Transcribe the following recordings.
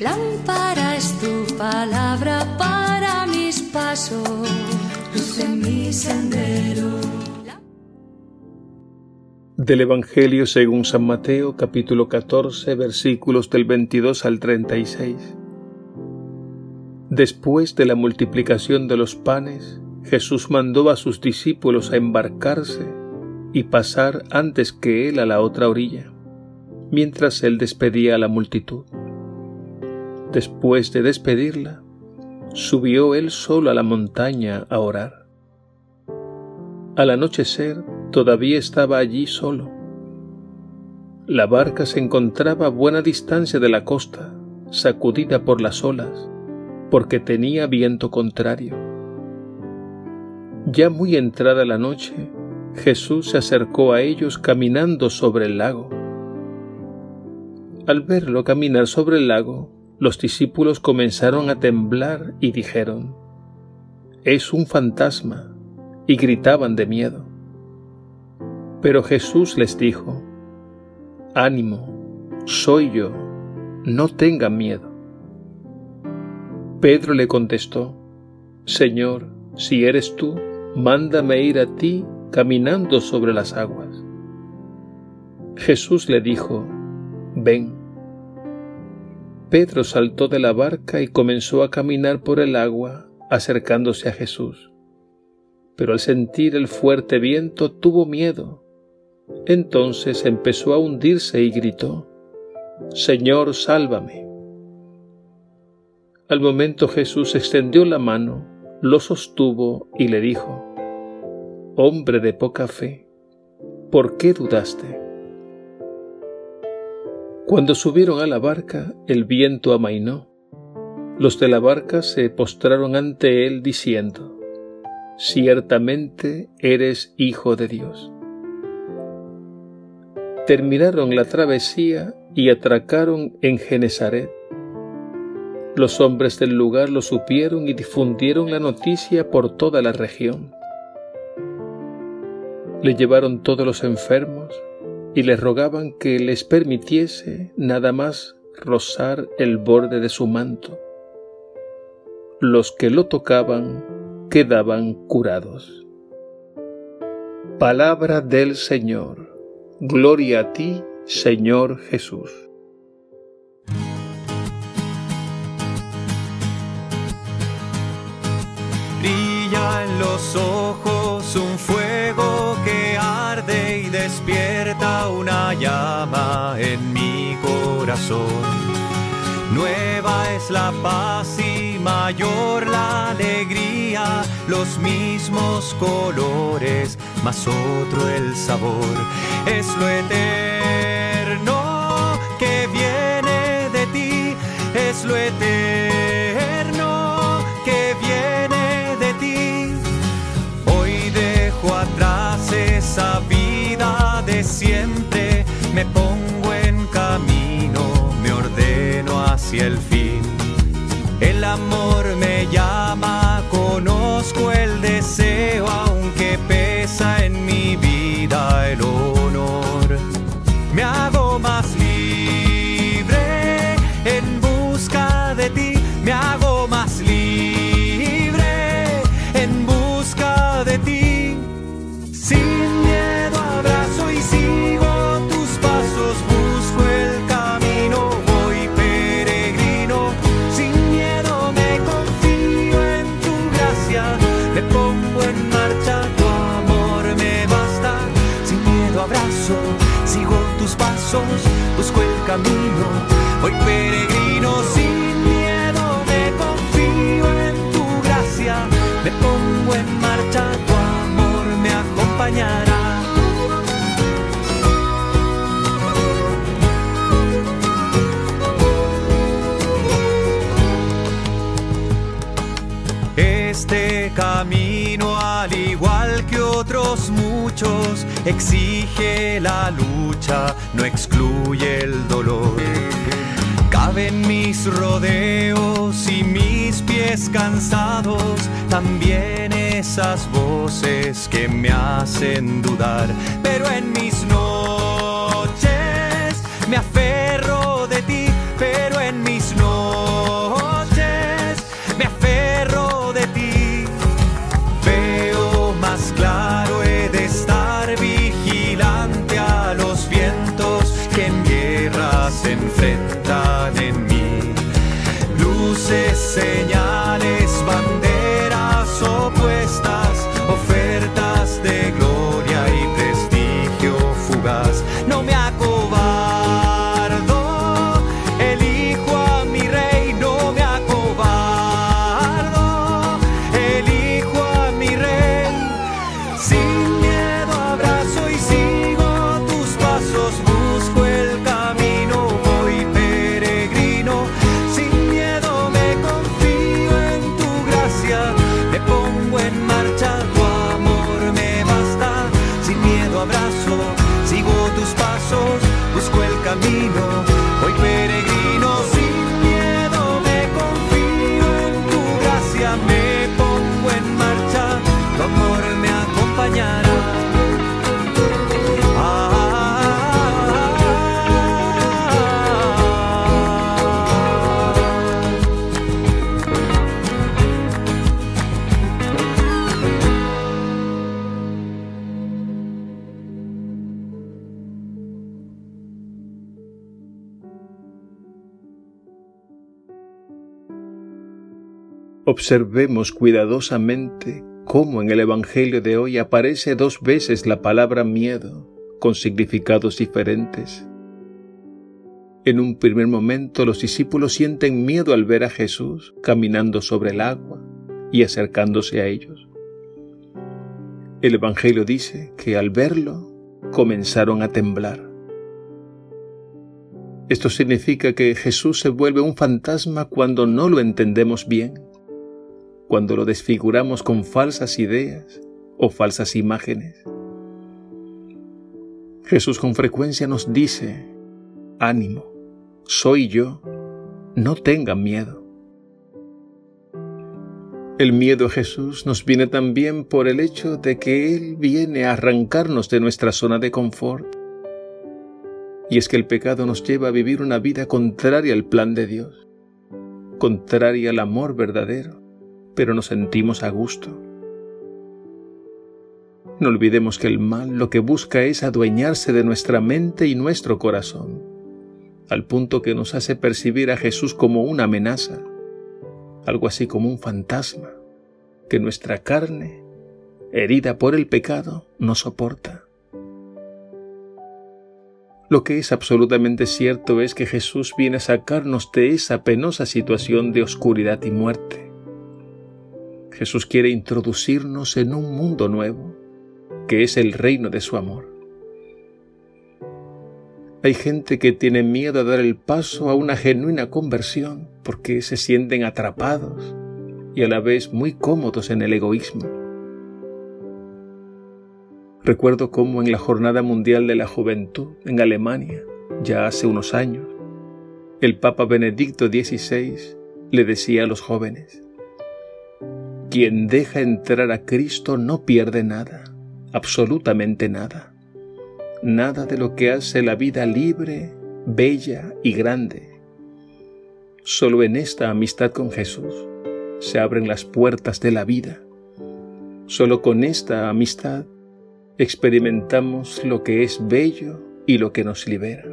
Lámpara es tu palabra para mis pasos, luz en mi sendero. Del Evangelio según San Mateo capítulo 14 versículos del 22 al 36. Después de la multiplicación de los panes, Jesús mandó a sus discípulos a embarcarse y pasar antes que él a la otra orilla, mientras él despedía a la multitud. Después de despedirla, subió él solo a la montaña a orar. Al anochecer todavía estaba allí solo. La barca se encontraba a buena distancia de la costa, sacudida por las olas, porque tenía viento contrario. Ya muy entrada la noche, Jesús se acercó a ellos caminando sobre el lago. Al verlo caminar sobre el lago, los discípulos comenzaron a temblar y dijeron, Es un fantasma, y gritaban de miedo. Pero Jesús les dijo, Ánimo, soy yo, no tengan miedo. Pedro le contestó, Señor, si eres tú, mándame ir a ti caminando sobre las aguas. Jesús le dijo, Ven. Pedro saltó de la barca y comenzó a caminar por el agua acercándose a Jesús. Pero al sentir el fuerte viento tuvo miedo. Entonces empezó a hundirse y gritó, Señor, sálvame. Al momento Jesús extendió la mano, lo sostuvo y le dijo, Hombre de poca fe, ¿por qué dudaste? Cuando subieron a la barca, el viento amainó. Los de la barca se postraron ante él diciendo, Ciertamente eres hijo de Dios. Terminaron la travesía y atracaron en Genezaret. Los hombres del lugar lo supieron y difundieron la noticia por toda la región. Le llevaron todos los enfermos y le rogaban que les permitiese nada más rozar el borde de su manto. Los que lo tocaban quedaban curados. Palabra del Señor. Gloria a ti, Señor Jesús. Brilla en los ojos un fuego una llama en mi corazón. Nueva es la paz y mayor la alegría, los mismos colores, más otro el sabor. Es lo eterno que viene de ti, es lo eterno hacia el fin. El amor me llama, conozco el deseo, camino, voy peregrino. Exige la lucha, no excluye el dolor. Caben mis rodeos y mis pies cansados, también esas voces que me hacen dudar, pero en mis noches me aferro No me acuerdo. Observemos cuidadosamente cómo en el Evangelio de hoy aparece dos veces la palabra miedo con significados diferentes. En un primer momento los discípulos sienten miedo al ver a Jesús caminando sobre el agua y acercándose a ellos. El Evangelio dice que al verlo comenzaron a temblar. Esto significa que Jesús se vuelve un fantasma cuando no lo entendemos bien, cuando lo desfiguramos con falsas ideas o falsas imágenes. Jesús con frecuencia nos dice, ánimo, soy yo, no tengan miedo. El miedo a Jesús nos viene también por el hecho de que Él viene a arrancarnos de nuestra zona de confort. Y es que el pecado nos lleva a vivir una vida contraria al plan de Dios, contraria al amor verdadero, pero nos sentimos a gusto no olvidemos que el mal lo que busca es adueñarse de nuestra mente y nuestro corazón, al punto que nos hace percibir a Jesús como una amenaza, algo así como un fantasma, que nuestra carne, herida por el pecado, no soporta. Lo que es absolutamente cierto es que Jesús viene a sacarnos de esa penosa situación de oscuridad y muerte. Jesús quiere introducirnos en un mundo nuevo, que es el reino de su amor. Hay gente que tiene miedo a dar el paso a una genuina conversión porque se sienten atrapados y a la vez muy cómodos en el egoísmo. Recuerdo cómo en la Jornada Mundial de la Juventud en Alemania, ya hace unos años, el Papa Benedicto XVI le decía a los jóvenes, quien deja entrar a Cristo no pierde nada absolutamente nada. Nada de lo que hace la vida libre, bella y grande. Solo en esta amistad con Jesús se abren las puertas de la vida. Solo con esta amistad experimentamos lo que es bello y lo que nos libera.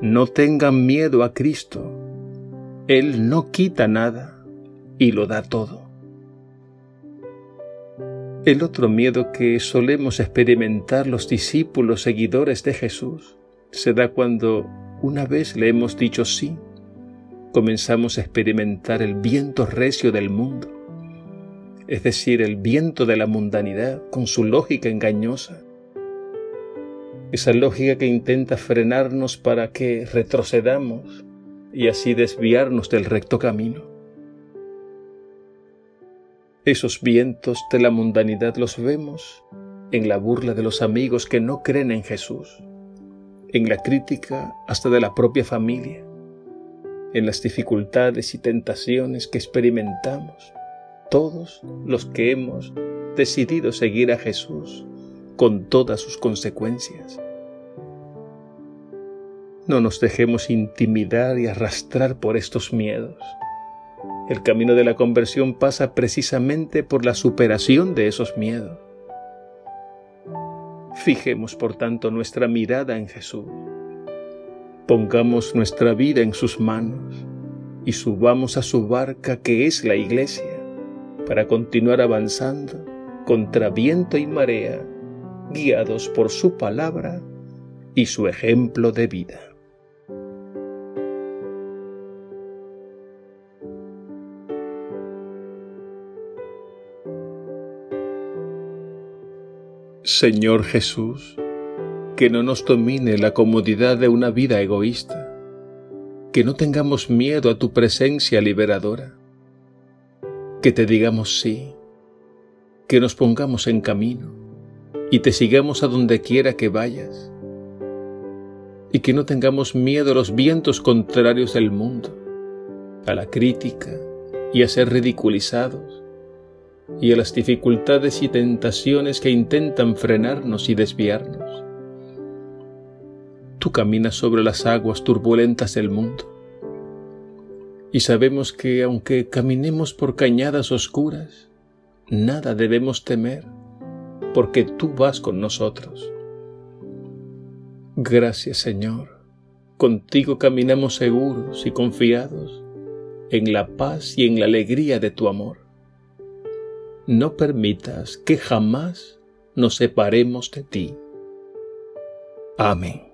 No tengan miedo a Cristo. Él no quita nada y lo da todo. El otro miedo que solemos experimentar los discípulos seguidores de Jesús se da cuando, una vez le hemos dicho sí, comenzamos a experimentar el viento recio del mundo, es decir, el viento de la mundanidad con su lógica engañosa, esa lógica que intenta frenarnos para que retrocedamos y así desviarnos del recto camino. Esos vientos de la mundanidad los vemos en la burla de los amigos que no creen en Jesús, en la crítica hasta de la propia familia, en las dificultades y tentaciones que experimentamos todos los que hemos decidido seguir a Jesús con todas sus consecuencias. No nos dejemos intimidar y arrastrar por estos miedos. El camino de la conversión pasa precisamente por la superación de esos miedos. Fijemos, por tanto, nuestra mirada en Jesús. Pongamos nuestra vida en sus manos y subamos a su barca que es la iglesia para continuar avanzando contra viento y marea, guiados por su palabra y su ejemplo de vida. Señor Jesús, que no nos domine la comodidad de una vida egoísta, que no tengamos miedo a tu presencia liberadora, que te digamos sí, que nos pongamos en camino y te sigamos a donde quiera que vayas, y que no tengamos miedo a los vientos contrarios del mundo, a la crítica y a ser ridiculizados, y a las dificultades y tentaciones que intentan frenarnos y desviarnos. Tú caminas sobre las aguas turbulentas del mundo y sabemos que aunque caminemos por cañadas oscuras, nada debemos temer porque tú vas con nosotros. Gracias Señor, contigo caminamos seguros y confiados en la paz y en la alegría de tu amor. No permitas que jamás nos separemos de ti. Amén.